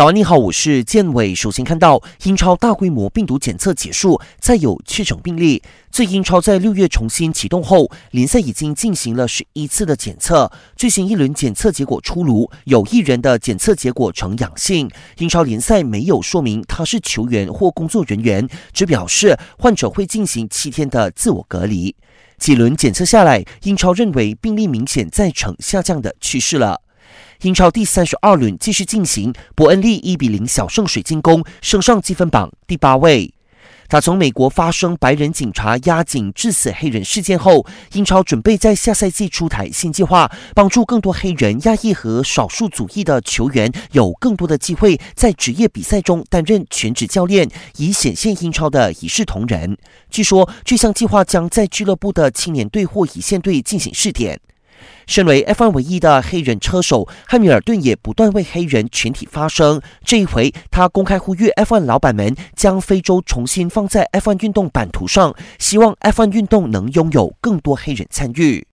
早安，你好，我是建伟。首先看到英超大规模病毒检测结束，再有确诊病例。自英超在六月重新启动后，联赛已经进行了十一次的检测。最新一轮检测结果出炉，有一人的检测结果呈阳性。英超联赛没有说明他是球员或工作人员，只表示患者会进行七天的自我隔离。几轮检测下来，英超认为病例明显在呈下降的趋势了。英超第三十二轮继续进行，伯恩利一比零小胜水晶宫，升上积分榜第八位。他从美国发生白人警察压警致死黑人事件后，英超准备在下赛季出台新计划，帮助更多黑人、亚裔和少数族裔的球员有更多的机会在职业比赛中担任全职教练，以显现英超的一视同仁。据说这项计划将在俱乐部的青年队或一线队进行试点。身为 F1 唯一的黑人车手，汉密尔顿也不断为黑人群体发声。这一回，他公开呼吁 F1 老板们将非洲重新放在 F1 运动版图上，希望 F1 运动能拥有更多黑人参与。